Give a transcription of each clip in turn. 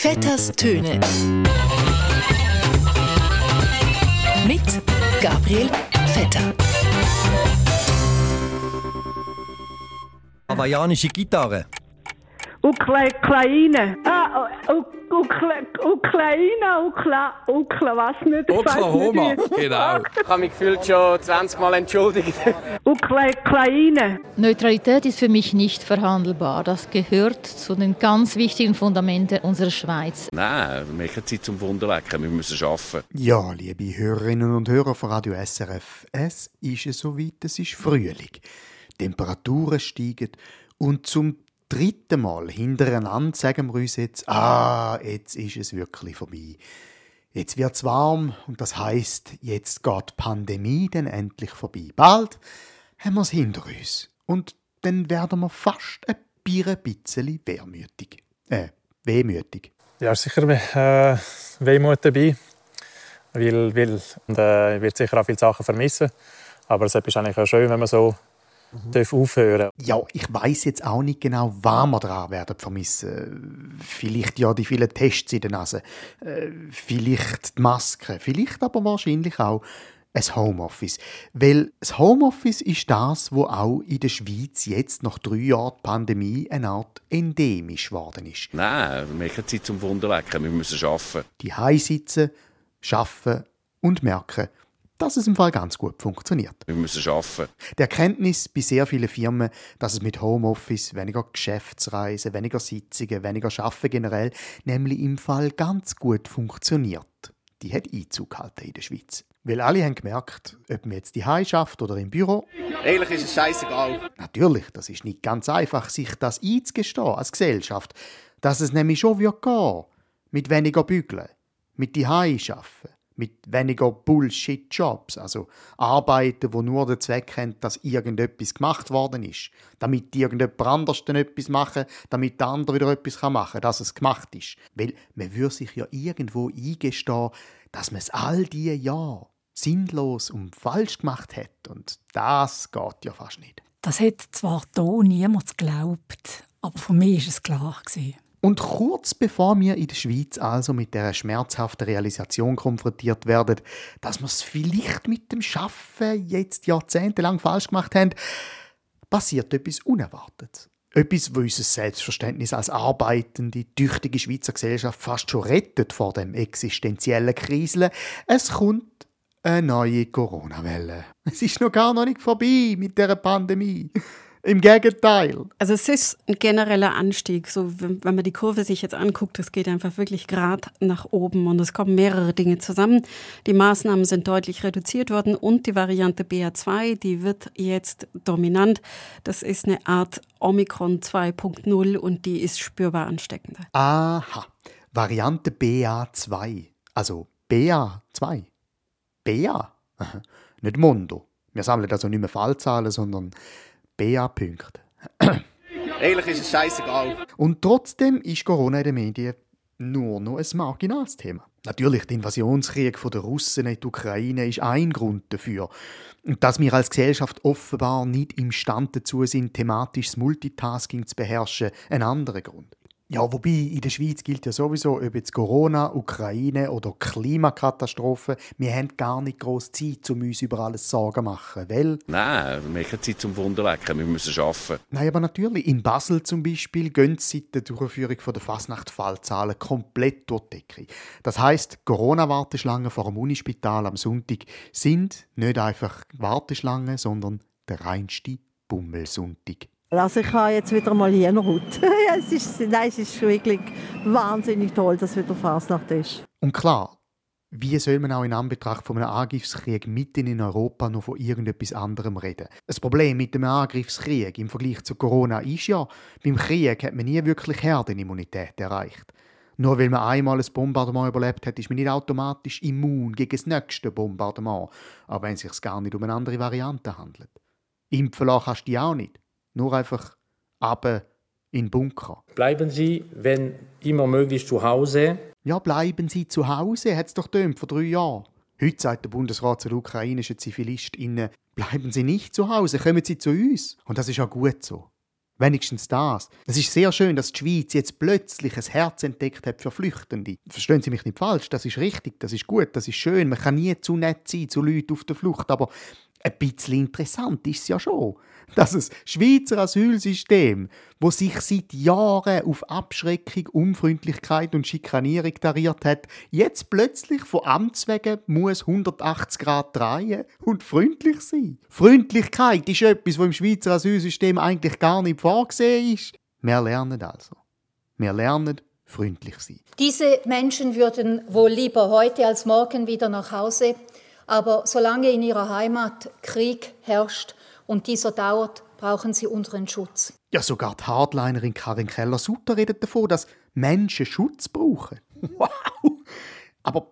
Vetters Töne. Mit Gabriel Vetter. Hawaiianische Gitarre. Ukla Kleine. Ah, Ukla Ukraine, Ukla, Ukla, was nicht? Oklahoma, genau. Ich habe mich gefühlt schon 20 Mal entschuldigt. Ukla Kleine. Neutralität ist für mich nicht verhandelbar. Das gehört zu den ganz wichtigen Fundamenten unserer Schweiz. Nein, wir machen Zeit zum Wunderwecken. Wir müssen arbeiten. Ja, liebe Hörerinnen und Hörer von Radio SRF, es ist soweit, es ist Frühling. Temperaturen steigen und zum dritten Mal hintereinander sagen wir uns jetzt, ah, jetzt ist es wirklich vorbei. Jetzt wird's warm und das heißt, jetzt geht die Pandemie dann endlich vorbei. Bald haben wir es hinter uns und dann werden wir fast ein bisschen wehmütig. Äh, wehmütig. Ja, sicher äh, Wehmut dabei, weil, weil und, äh, ich werde sicher auch viele Sachen vermissen. Aber es ist eigentlich auch schön, wenn man so mhm. aufhören Ja, ich weiß jetzt auch nicht genau, wann wir daran werden vermissen. Vielleicht ja die vielen Tests in der Nase, äh, vielleicht die Maske, vielleicht aber wahrscheinlich auch ein Homeoffice. Weil das Homeoffice ist das, wo auch in der Schweiz jetzt nach drei Jahren Pandemie eine Art endemisch geworden ist. Nein, wir machen Zeit zum Wunderwecken. Wir müssen arbeiten. Die Hause sitzen, arbeiten und merken, dass es im Fall ganz gut funktioniert. Wir müssen arbeiten. Die Erkenntnis bei sehr vielen Firmen, dass es mit Homeoffice, weniger Geschäftsreisen, weniger Sitzungen, weniger Arbeiten generell, nämlich im Fall ganz gut funktioniert, die hat Einzug gehalten in der Schweiz. Weil alle haben gemerkt, ob man jetzt die schafft oder im Büro. Eigentlich ist es scheißegal. Natürlich, das ist nicht ganz einfach, sich das einzugestehen als Gesellschaft. Dass es nämlich schon wird gehen. Mit weniger Bügeln. Mit die arbeiten mit weniger Bullshit-Jobs, also Arbeiten, wo nur den Zweck haben, dass irgendetwas gemacht worden ist, damit irgendjemand anders dann etwas machen, damit der andere wieder etwas machen kann, dass es gemacht ist. Weil man würde sich ja irgendwo eingestehen, dass man es all diese Jahre sinnlos und falsch gemacht hat und das geht ja fast nicht. Das hat zwar hier niemand geglaubt, aber für mich war es klar. Gewesen. Und kurz bevor wir in der Schweiz also mit der schmerzhaften Realisation konfrontiert werden, dass wir es vielleicht mit dem Schaffen jetzt jahrzehntelang falsch gemacht haben, passiert etwas Unerwartetes. Etwas, wo unser Selbstverständnis als arbeitende, tüchtige Schweizer Gesellschaft fast schon rettet vor dem existenziellen Kriseln. Es kommt eine neue Corona-Welle. Es ist noch gar noch nicht vorbei mit der Pandemie. Im Gegenteil. Also es ist ein genereller Anstieg. So, wenn, man die Kurve sich jetzt anguckt, es geht einfach wirklich gerade nach oben und es kommen mehrere Dinge zusammen. Die Maßnahmen sind deutlich reduziert worden und die Variante BA2, die wird jetzt dominant. Das ist eine Art Omikron 2.0 und die ist spürbar ansteckender. Aha. Variante BA2. Also BA2. BA. Nicht Mondo. Wir sammeln also nicht mehr Fallzahlen, sondern BA-Punkte. Eigentlich ist es scheißegal. Und trotzdem ist Corona in den Medien nur noch ein marginales Thema. Natürlich, der Invasionskrieg der Russen in die Ukraine ist ein Grund dafür. Und dass wir als Gesellschaft offenbar nicht imstande dazu sind, thematisches Multitasking zu beherrschen, ein anderer Grund. Ja, wobei in der Schweiz gilt ja sowieso, ob jetzt Corona, Ukraine oder Klimakatastrophe, wir haben gar nicht groß Zeit, um uns über alles Sorgen zu machen, weil... Nein, wir haben Zeit zum Wunderwecken, wir müssen arbeiten. Nein, aber natürlich, in Basel zum Beispiel gehen seit der Durchführung der Fasnacht-Fallzahlen komplett durch die Decke. Das heisst, Corona-Warteschlangen vor dem Unispital am Sonntag sind nicht einfach Warteschlangen, sondern der reinste Bummelsonntag. Also ich habe jetzt wieder mal Hirnhaut. es, ist, nein, es ist wirklich wahnsinnig toll, dass wieder Fasnacht ist. Und klar, wie soll man auch in Anbetracht von einem Angriffskrieg mitten in Europa noch von irgendetwas anderem reden? Das Problem mit dem Angriffskrieg im Vergleich zu Corona ist ja, beim Krieg hat man nie wirklich Herdenimmunität erreicht. Nur weil man einmal ein Bombardement überlebt hat, ist man nicht automatisch immun gegen das nächste Bombardement, auch wenn es sich gar nicht um eine andere Variante handelt. Impfen lassen kannst du auch nicht. Nur einfach aber in Bunker. Bleiben Sie, wenn immer möglich, zu Hause. Ja, bleiben Sie zu Hause, hat es doch dömt vor drei Jahren. Heute sagt der Bundesrat zu den ukrainischen ZivilistInnen, bleiben Sie nicht zu Hause, kommen Sie zu uns. Und das ist ja gut so. Wenigstens das. Es ist sehr schön, dass die Schweiz jetzt plötzlich ein Herz entdeckt hat für Flüchtende. Verstehen Sie mich nicht falsch, das ist richtig, das ist gut, das ist schön. Man kann nie zu nett sein zu Leuten auf der Flucht, aber ein bisschen interessant ist es ja schon, dass das Schweizer Asylsystem, wo sich seit Jahren auf Abschreckung, Unfreundlichkeit und Schikanierung tariert hat, jetzt plötzlich von Amts wegen muss 180 Grad drehen und freundlich sein. Freundlichkeit ist etwas, was im Schweizer Asylsystem eigentlich gar nicht vorgesehen ist. Wir lernen also. Wir lernen freundlich sein. Diese Menschen würden wohl lieber heute als morgen wieder nach Hause aber solange in ihrer Heimat Krieg herrscht und dieser dauert, brauchen sie unseren Schutz. Ja, sogar die Hardlinerin Karin Keller-Sutter redet davon, dass Menschen Schutz brauchen. Wow! Aber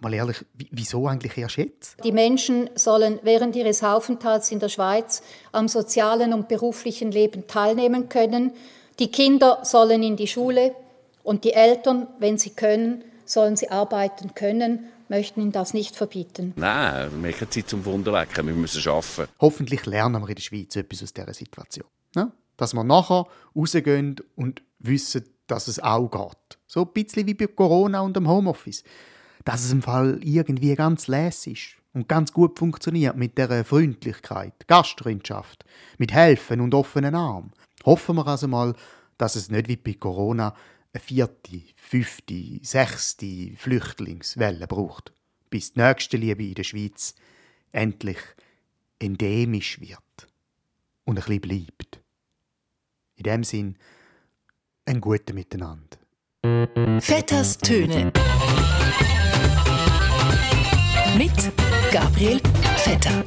mal ehrlich, wieso eigentlich erst jetzt? Die Menschen sollen während ihres Aufenthalts in der Schweiz am sozialen und beruflichen Leben teilnehmen können. Die Kinder sollen in die Schule und die Eltern, wenn sie können, sollen sie arbeiten können möchten ihm das nicht verbieten. Nein, wir haben keine Zeit zum Wunderwecken, wir müssen arbeiten. Hoffentlich lernen wir in der Schweiz etwas aus dieser Situation. Ja? Dass wir nachher rausgehen und wissen, dass es auch geht. So ein bisschen wie bei Corona und dem Homeoffice. Dass es im Fall irgendwie ganz lässig ist und ganz gut funktioniert mit der Freundlichkeit, Gastfreundschaft, mit Helfen und offenen Armen. Hoffen wir also mal, dass es nicht wie bei Corona eine vierte, fünfte, sechste Flüchtlingswelle braucht, bis die nächste Liebe in der Schweiz endlich endemisch wird und ein bisschen bleibt. In dem Sinn, ein gutes Miteinander. Vetters Töne mit Gabriel Vetter.